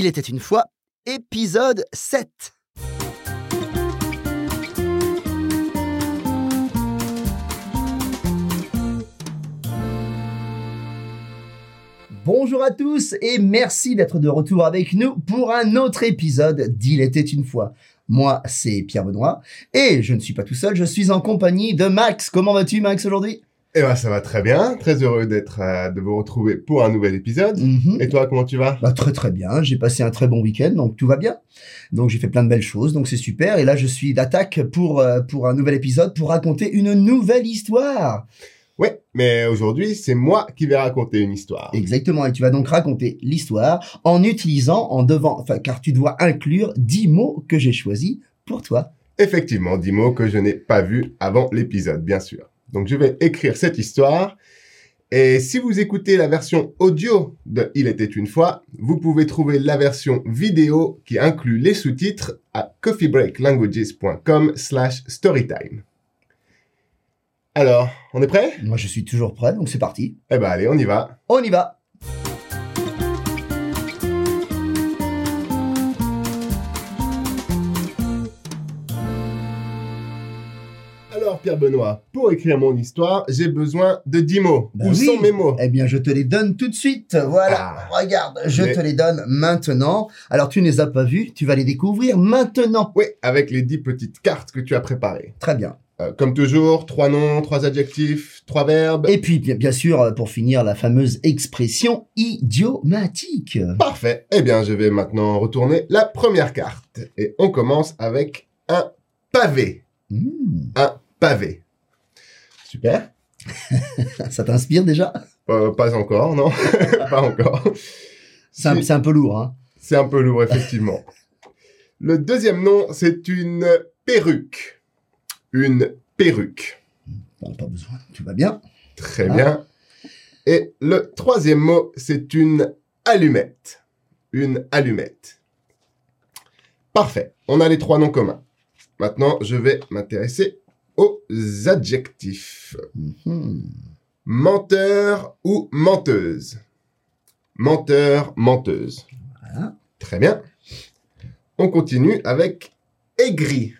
Il était une fois, épisode 7. Bonjour à tous et merci d'être de retour avec nous pour un autre épisode d'Il était une fois. Moi, c'est Pierre Benoît et je ne suis pas tout seul, je suis en compagnie de Max. Comment vas-tu Max aujourd'hui? Eh ben ça va très bien, très heureux d'être euh, de vous retrouver pour un nouvel épisode. Mhm. Et toi, comment tu vas? Bah, très très bien, j'ai passé un très bon week-end, donc tout va bien. Donc j'ai fait plein de belles choses, donc c'est super. Et là je suis d'attaque pour, euh, pour un nouvel épisode, pour raconter une nouvelle histoire. Ouais, mais aujourd'hui, c'est moi qui vais raconter une histoire. Exactement, et tu vas donc raconter l'histoire en utilisant, en devant, enfin car tu dois inclure 10 mots que j'ai choisis pour toi. Effectivement, dix mots que je n'ai pas vus avant l'épisode, bien sûr. Donc je vais écrire cette histoire. Et si vous écoutez la version audio de Il était une fois, vous pouvez trouver la version vidéo qui inclut les sous-titres à coffeebreaklanguages.com slash storytime. Alors, on est prêt? Moi je suis toujours prêt, donc c'est parti. Eh ben allez, on y va. On y va Pierre Benoît, pour écrire mon histoire, j'ai besoin de 10 mots. Bah Où oui. sont mes mots? Eh bien, je te les donne tout de suite. Voilà. Ah. Regarde, je Mais- te les donne maintenant. Alors, tu ne les as pas vus, tu vas les découvrir maintenant. Oui, avec les 10 petites cartes que tu as préparées. Très bien. Euh, comme toujours, trois noms, trois adjectifs, trois verbes. Et puis, bien, bien sûr, pour finir, la fameuse expression idiomatique. Parfait. Eh bien, je vais maintenant retourner la première carte. Et on commence avec un pavé. Hmm, Un pavé. Super. ça t'inspire déjà? Euh, pas encore, non Pas encore. C'est un, peu lourd, hein C'est un peu lourd, effectivement. Le deuxième nom, c'est une perruque. Une perruque. Bon, pas besoin, tu vas bien. Très Ah. bien. Et le troisième mot, c'est une allumette. Une allumette. Parfait. On a les trois noms communs. Maintenant, je vais m'intéresser aux adjectifs. Mhm. Menteur ou menteuse. Menteur, menteuse. Voilà. Très bien. On continue avec aigri.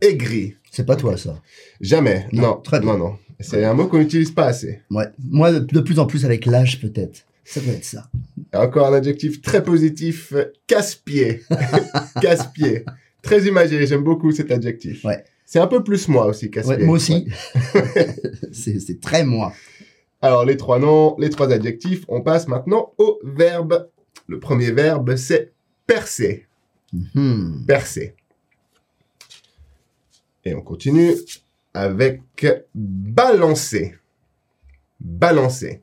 Aigri. C'est pas toi, ça. Jamais. Non, Non, très bien. non, non. C'est un mot qu'on n'utilise pas assez. Ouais. Moi, de, plus en plus avec l'âge, peut-être. Ça doit être ça. Et Encore un adjectif très positif, casse-pied. casse-pied. Très imagé, j'aime beaucoup cet adjectif. Ouais. C'est un peu plus moi aussi, casse-pied. Ouais, moi aussi. c'est c'est très moi. Alors, les trois noms, les trois adjectifs, on passe maintenant au verbe. Le premier verbe, c'est percer. Mhm. Percer. Et on continue avec balancer. Balancer.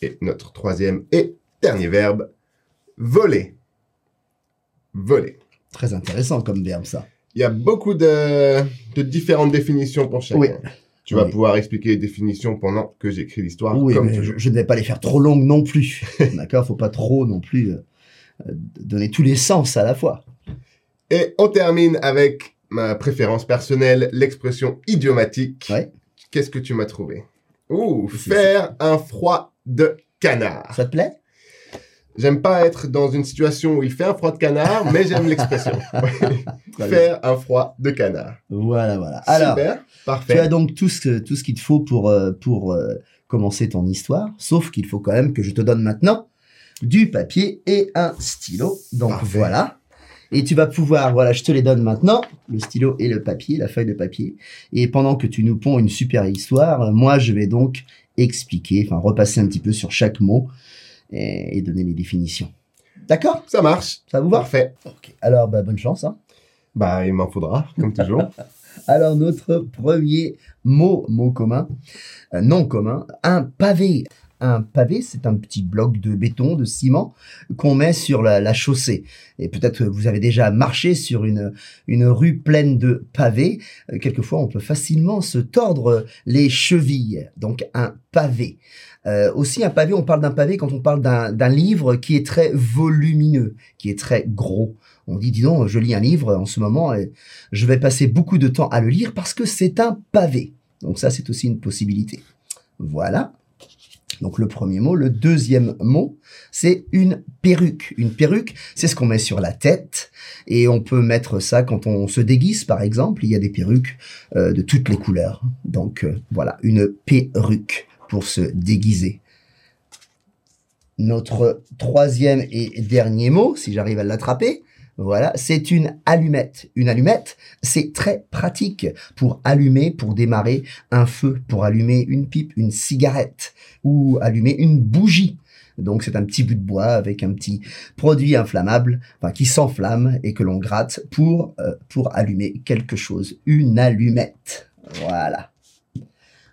Et notre troisième et dernier verbe, voler. Voler. Très intéressant comme verbe, ça. Il y a beaucoup de, de différentes définitions pour chacun. Oui. Tu vas Oui. pouvoir expliquer les définitions pendant que j'écris l'histoire, oui, comme mais je, ne vais pas les faire trop longues non plus. D'accord? Faut pas trop non plus euh, euh, donner tous les sens à la fois. Et on termine avec ma préférence personnelle, l'expression idiomatique. Ouais. Qu'est-ce que tu m'as trouvé? Ouh, faire un froid de canard. Ça te plaît? J'aime pas être dans une situation où il fait un froid de canard, mais j'aime l'expression. Faire un froid de canard. Voilà, voilà. Alors, Super, tu parfait. as donc tout ce, tout ce qu'il te faut pour, euh, pour euh, commencer ton histoire, sauf qu'il faut quand même que je te donne maintenant du papier et un stylo. Donc Parfait. voilà. Et tu vas pouvoir, voilà, je te les donne maintenant, le stylo et le papier, la feuille de papier. Et pendant que tu nous ponds une super histoire, euh, moi je vais donc expliquer, enfin repasser un petit peu sur chaque mot et, et donner les définitions. D'accord Ça marche. Ça vous va? Parfait. Alors, bah, bonne chance. Hein. Bah, il m'en faudra, comme toujours. Alors, notre premier mot, mot commun, euh, non commun, un pavé. Un pavé, c'est un petit bloc de béton, de ciment qu'on met sur la, chaussée. Et peut-être que vous avez déjà marché sur une, rue pleine de pavés. Euh, Quelquefois, on peut facilement se tordre les chevilles. Donc, un pavé. Euh, aussi, un pavé, on parle d'un pavé quand on parle d'un d'un livre qui est très volumineux, qui est très gros. On dit, dis donc, je lis un livre en ce moment et je vais passer beaucoup de temps à le lire parce que c'est un pavé. Donc ça, c'est aussi une possibilité. Voilà. Donc le premier mot. Le deuxième mot, c'est une perruque. Une perruque, c'est ce qu'on met sur la tête. Et on peut mettre ça quand on se déguise, par exemple. Il y a des perruques euh, de toutes les couleurs. Donc euh, voilà, une perruque pour se déguiser. Notre troisième et dernier mot, si j'arrive à l'attraper, voilà, c'est une allumette. Une allumette, c'est très pratique pour allumer, pour démarrer un feu, pour allumer une pipe, une cigarette ou allumer une bougie. Donc c'est un petit bout de bois avec un petit produit inflammable, qui s'enflamme et que l'on gratte pour euh, pour allumer quelque chose. Une allumette. Voilà.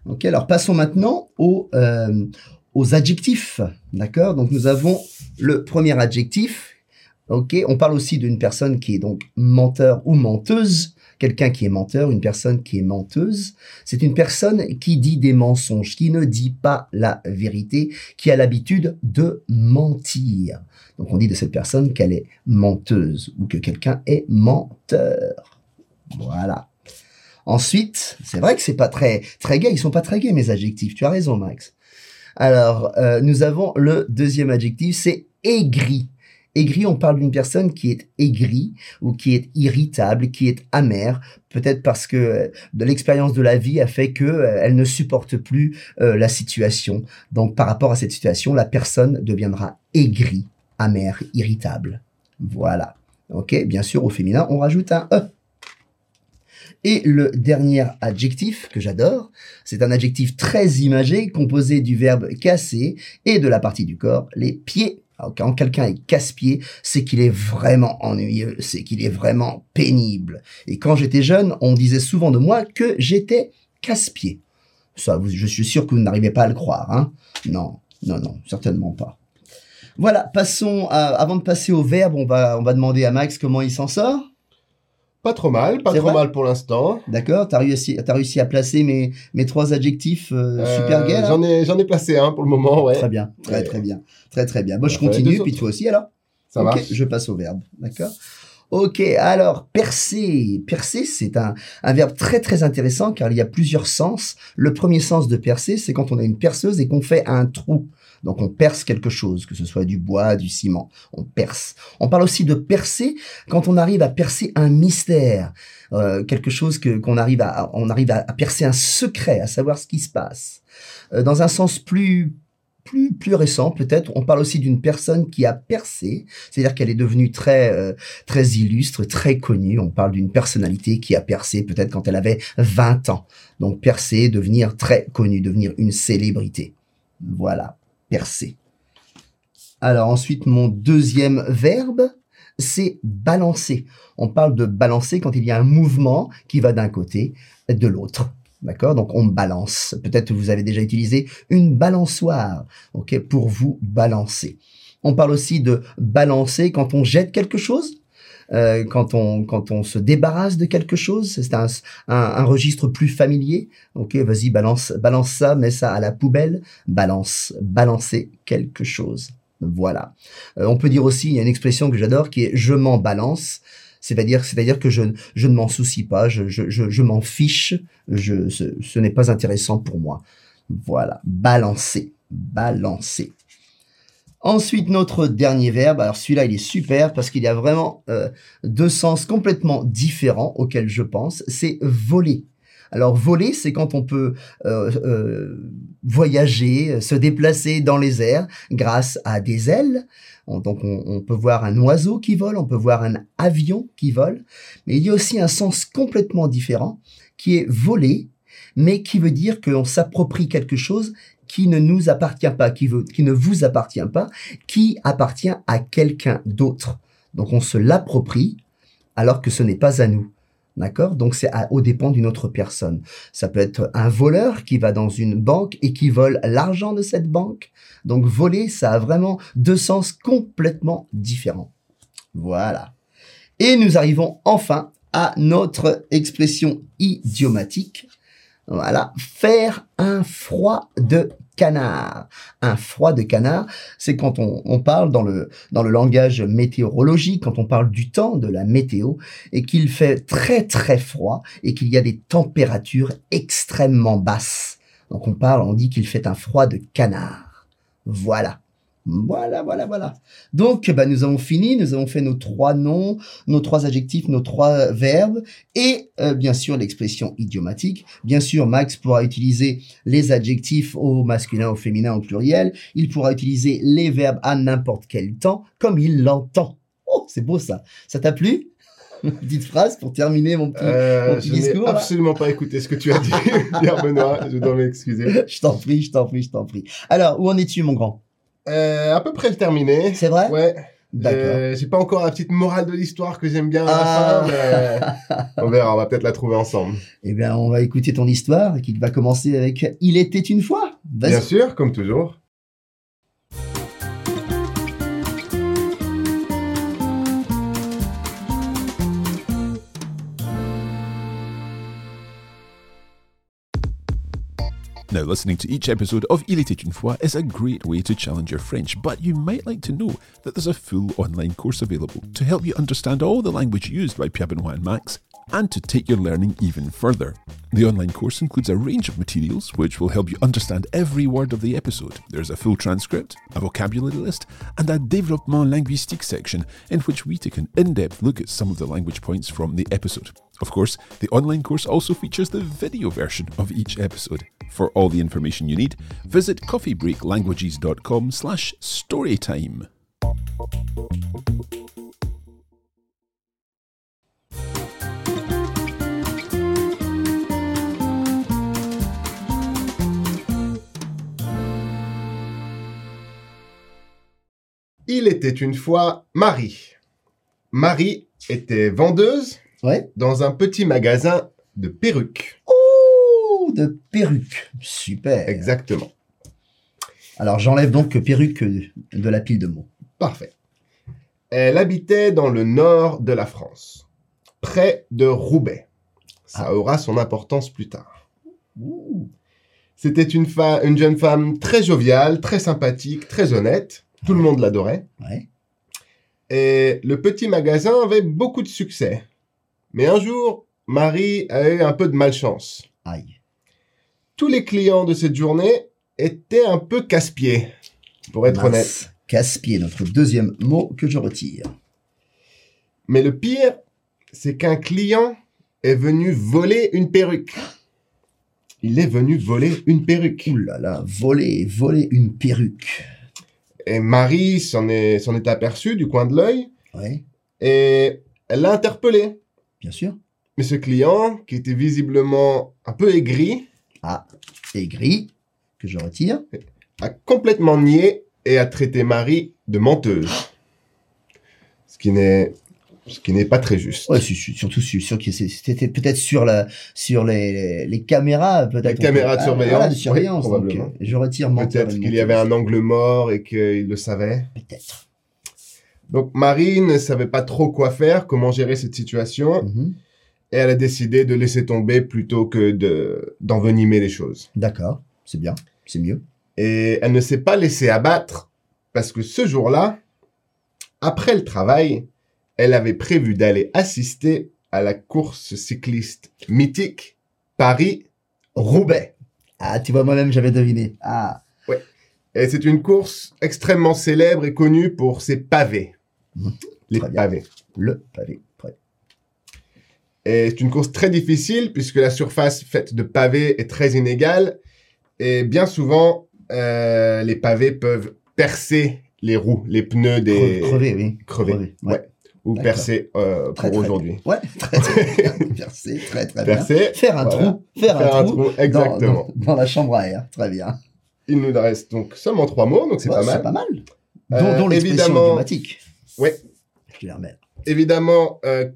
Ok, alors passons maintenant aux euh, aux adjectifs. D'accord? Donc nous avons le premier adjectif Ok, on parle aussi d'une personne qui est donc menteur ou menteuse. Quelqu'un qui est menteur, une personne qui est menteuse, c'est une personne qui dit des mensonges, qui ne dit pas la vérité, qui a l'habitude de mentir. Donc on dit de cette personne qu'elle est menteuse ou que quelqu'un est menteur. Voilà. Ensuite, c'est vrai que c'est pas très très gai, ils sont pas très gays mes adjectifs. Tu as raison Max. Alors, euh, nous avons le deuxième adjectif, c'est aigri. Aigri, on parle d'une personne qui est aigrie ou qui est irritable, qui est amère, peut-être parce que euh, l'expérience de la vie a fait que euh, elle ne supporte plus euh, la situation. Donc par rapport à cette situation, la personne deviendra aigrie, amère, irritable. Voilà. OK, bien sûr au féminin, on rajoute un e. Et le dernier adjectif que j'adore, c'est un adjectif très imagé composé du verbe casser et de la partie du corps, les pieds quand quelqu'un est casse-pied, c'est qu'il est vraiment ennuyeux, c'est qu'il est vraiment pénible. Et quand j'étais jeune, on disait souvent de moi que j'étais casse-pied. Ça, je suis sûr que vous n'arrivez pas à le croire, hein Non, non, non, certainement pas. Voilà, passons avant de passer au verbe, on va, on va demander à Max comment il s'en sort. Pas trop mal, pas trop mal pour l'instant. D'accord, t'as réussi, as réussi à placer mes, mes trois adjectifs euh, super gays J'en ai, j'en ai placé un pour le moment, ouais. Très bien, très très bien, très très bien. Bon, je continue, puis toi aussi alors? Ça va. Je passe au verbe, d'accord? Ok, alors percer. Percer, c'est un, un verbe très très intéressant car il y a plusieurs sens. Le premier sens de percer, c'est quand on a une perceuse et qu'on fait un trou. Donc on perce quelque chose, que ce soit du bois, du ciment, on perce. On parle aussi de percer quand on arrive à percer un mystère, euh, quelque chose que qu'on arrive à, on arrive à, percer un secret, à savoir ce qui se passe. Euh, dans un sens plus plus, plus récent peut-être, on parle aussi d'une personne qui a percé, c'est-à-dire qu'elle est devenue très euh, très illustre, très connue. On parle d'une personnalité qui a percé peut-être quand elle avait 20 ans. Donc percer, devenir très connu, devenir une célébrité. Voilà percer. Alors ensuite, mon deuxième verbe, c'est balancer. On parle de balancer quand il y a un mouvement qui va d'un côté de l'autre. D'accord? Donc on balance. Peut-être que vous avez déjà utilisé une balançoire, pour vous balancer. On parle aussi de balancer quand on jette quelque chose. Euh, quand on quand on se débarrasse de quelque chose, c'est un, un, registre plus familier. Ok, vas-y, balance balance ça, mets ça à la poubelle, balance, balancer quelque chose. Voilà. Euh, on peut dire aussi, il y a une expression que j'adore qui est je m'en balance. C'est-à-dire, c'est-à-dire que je, je ne m'en soucie pas, je, je, je, je m'en fiche, je, ce, ce n'est pas intéressant pour moi. Voilà, balancer, balancer. Ensuite, notre dernier verbe, alors celui-là, il est super parce qu'il y a vraiment euh, deux sens complètement différents auxquels je pense. C'est voler. Alors voler, c'est quand on peut euh, euh, voyager, se déplacer dans les airs grâce à des ailes. donc on, on, peut voir un oiseau qui vole, on peut voir un avion qui vole, mais il y a aussi un sens complètement différent qui est voler, mais qui veut dire qu'on s'approprie quelque chose qui ne nous appartient pas, qui, veut, qui ne vous appartient pas, qui appartient à quelqu'un d'autre. Donc on se l'approprie alors que ce n'est pas à nous. D'accord? Donc c'est au dépend d'une autre personne. Ça peut être un voleur qui va dans une banque et qui vole l'argent de cette banque. Donc voler, ça a vraiment deux sens complètement différents. Voilà. Et nous arrivons enfin à notre expression idiomatique voilà, faire un froid de Un froid de canard, c'est quand on, on, parle dans le, dans le langage météorologique, quand on parle du temps, de la météo, et qu'il fait très très froid et qu'il y a des températures extrêmement basses. Donc on parle, on dit qu'il fait un froid de canard. Voilà. Voilà, voilà, voilà. Donc, bah, nous avons fini. Nous avons fait nos trois noms, nos trois adjectifs, nos trois verbes et euh, bien sûr l'expression idiomatique. Bien sûr, Max pourra utiliser les adjectifs au masculin, au féminin, au pluriel. Il pourra utiliser les verbes à n'importe quel temps, comme il l'entend. Oh, c'est beau ça. Ça t'a plu? Petite phrase pour terminer mon petit, Euh, mon petit je n'ai discours. absolument pas écouté ce que tu as dit, Pierre Benoît. Je dois m'excuser. Je t'en prie, je t'en prie, je t'en prie. Alors, où en es-tu, mon grand? Euh, à peu près le terminé. C'est vrai Ouais. D'accord. Euh, J'ai pas encore la petite morale de l'histoire que j'aime bien à Ah. la fin, mais on verra, on va peut-être la trouver ensemble. Eh bien, on va écouter ton histoire qui va commencer avec Il était une fois. Bien sûr, comme toujours. Now, listening to each episode of Il était is a great way to challenge your French, but you might like to know that there's a full online course available to help you understand all the language used by Pierre Benoit and Max and to take your learning even further. The online course includes a range of materials which will help you understand every word of the episode. There's a full transcript, a vocabulary list, and a développement linguistique section in which we take an in depth look at some of the language points from the episode. Of course, the online course also features the video version of each episode. For all the information you need, visit coffeebreaklanguages.com slash storytime. Il était une fois Marie. Marie était vendeuse Ouais. dans un petit magasin de perruques. Oh, de perruque. Super. Exactement. Alors, j'enlève donc perruque de la pile de mots. Parfait. Elle habitait dans le nord de la France, près de Roubaix. Ça Ah. aura son importance plus tard. Ouh. C'était une jeune femme très joviale, très sympathique, très honnête. Tout le monde l'adorait. Ouais. Et le petit magasin avait beaucoup de succès. Mais un jour, Marie a eu un peu de malchance. Aïe. Tous les clients de cette journée étaient un peu casse-pieds, pour être honnête. Mince. Casse-pied, notre deuxième mot que je retire. Mais le pire, c'est qu'un client est venu voler une perruque. Il est venu voler une perruque. Ouh là là, voler, voler une perruque. Et Marie s'en est, s'en est aperçue du coin de l'œil Ouais, et elle l'a interpellé. bien sûr. Mais ce client, qui était visiblement un peu aigri, Ah, aigri, que je retire. a complètement nié et a traité Marie de menteuse. Ce qui n'est, ce qui n'est pas très juste. Ouais, surtout su- sûr que c'était peut-être sur la, sur les, les caméras, peut-être. Les caméras de Ah, surveillance, voilà, de oui, surveillance. donc, probablement. euh, je retire menteur. Peut-être qu'il y avait un angle mort et qu'il le savait. Peut-être. Donc Marie ne savait pas trop quoi faire, comment gérer cette situation, Mhm. et elle a décidé de laisser tomber plutôt que de d'envenimer les choses. D'accord, c'est bien, c'est mieux. Et elle ne s'est pas laissée abattre parce que ce jour-là, après le travail, elle avait prévu d'aller assister à la course cycliste mythique Paris-Roubaix. Ah, tu vois, moi-même, j'avais deviné. Ah, Et c'est une course extrêmement célèbre et connue pour ses pavés. Mhm. Les pavés. le pavé. Prêt. Et c'est une course très difficile puisque la surface faite de pavés est très inégale et bien souvent euh, les pavés peuvent percer les roues, les pneus des Cre- Crevé, oui. crever, ouais. ouais. Ou percer euh, pour aujourd'hui. Ouais, très, très bien. Percé, très, très bien. Percer, Faire un voilà. trou, faire, faire un, trou, dans- exactement. Dans, dans la chambre à air. Très bien. Il nous reste donc seulement trois mots, donc c'est Ouais, pas mal. C'est pas mal. Euh, Dont, dont évidemment- idiomatique. Ouais. Je les remets. Évidemment, euh,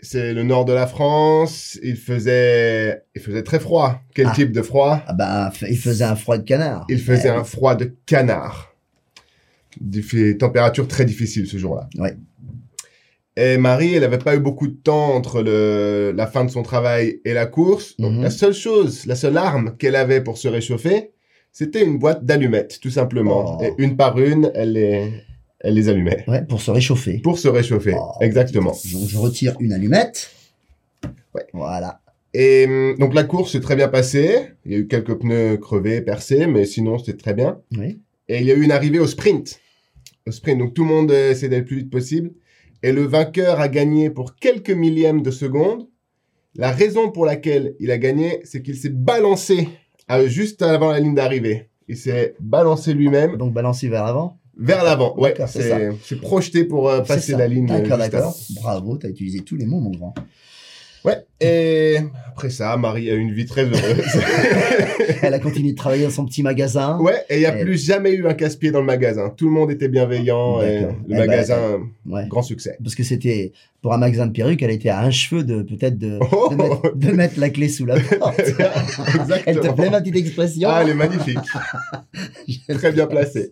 c'est le nord de la France. Il faisait, il faisait très froid. Quel Ah. type de froid? Ah f- il faisait un froid de canard. Il faisait un froid de canard. Il fait température très difficile ce jour-là. Ouais. Et Marie, elle n'avait pas eu beaucoup de temps entre le, la fin de son travail et la course. Donc Mhm. la seule chose, la seule arme qu'elle avait pour se réchauffer, c'était une boîte d'allumettes, tout simplement. Oh. Et une par une, elle les, elle les allumait. Ouais, pour se réchauffer. Pour se réchauffer, Oh, exactement. Donc, je retire une allumette. Ouais. Voilà. Et hum, donc la course s'est très bien passée. Il y a eu quelques pneus crevés, percés, mais sinon c'était très bien. Oui. Et il y a eu une arrivée au sprint. Au sprint, donc tout le monde euh, essaie d'aller le plus vite possible. Et le vainqueur a gagné pour quelques millièmes de seconde. La raison pour laquelle il a gagné, c'est qu'il s'est balancé euh, juste avant la ligne d'arrivée. Il s'est balancé lui-même Donc balancé vers l'avant. vers l'avant. Ouais, c'est projeté pour euh, passer la ligne. euh, D'accord, d'accord. Bravo, t'as utilisé tous les mots, mon grand. Ouais. Et après ça, Marie a eu une vie très heureuse. Elle a continué de travailler dans son petit magasin. ouais. Et il n'y a Et- plus jamais eu un casse-pied dans le magasin. Tout le monde était bienveillant. Et le Eh ben, magasin, Ouais. grand succès. Parce que c'était, pour un magasin de perruques, elle était à un cheveu de, peut-être, de, Oh de, mettre, de mettre la clé sous la porte. Elle te plaît, ma petite expression? Ah, elle est magnifique. Très bien placée.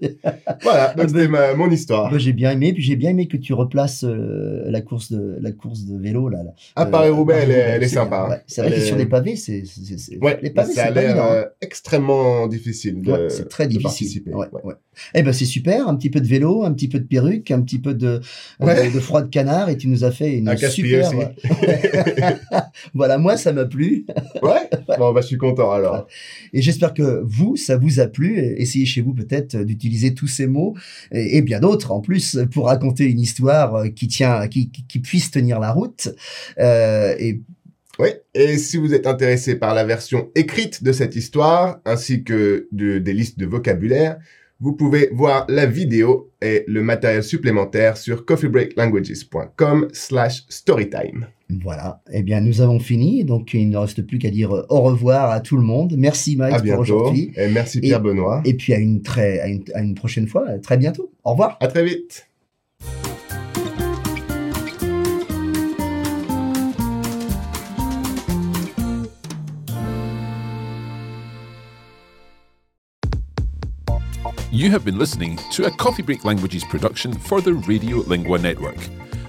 Voilà, donc c'était ma- mon histoire. J'ai bien aimé, puis j'ai bien aimé que tu replaces euh, la course de la course de vélo là. là. À Euh, Paris-Roubaix, elle, est- elle est c'est sympa. ouais. C'est vrai Elle que est- sur les pavés, c'est Ouais, les pavés, ça a l'air euh, extrêmement difficile de, Ouais, c'est très de difficile. participer. Ouais, Ouais. ouais. Eh ben c'est super, un petit peu de vélo, un petit peu de perruque, un petit peu de, Ouais. de, de froid de canard, et tu nous as fait une Un super. voilà, moi ça m'a plu, Ouais Bon, bah, je suis content alors. et j'espère que vous, ça vous a plu. Essayez chez vous peut-être d'utiliser tous ces mots et, et bien d'autres en plus pour raconter une histoire euh, qui tient, qui, qui, qui puisse tenir la route. Euh, et Oui, et si vous êtes intéressé par la version écrite de cette histoire, ainsi que de- des listes de vocabulaire, vous pouvez voir la vidéo et le matériel supplémentaire sur coffeebreaklanguages.com slash storytime. Voilà, eh bien nous avons fini, donc il ne reste plus qu'à dire au revoir à tout le monde. Merci Max pour aujourd'hui. Et merci Pierre Benoît. Et puis à une, très, à une, à une prochaine fois, à très bientôt. Au revoir. À très vite. You have been listening to a Coffee Break Languages production for the Radio Lingua Network.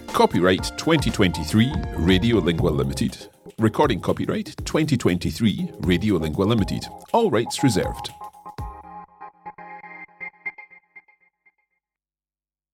Copyright 2023 Radio Lingua Limited. Recording copyright 2023 Radio Lingua Limited. All rights reserved.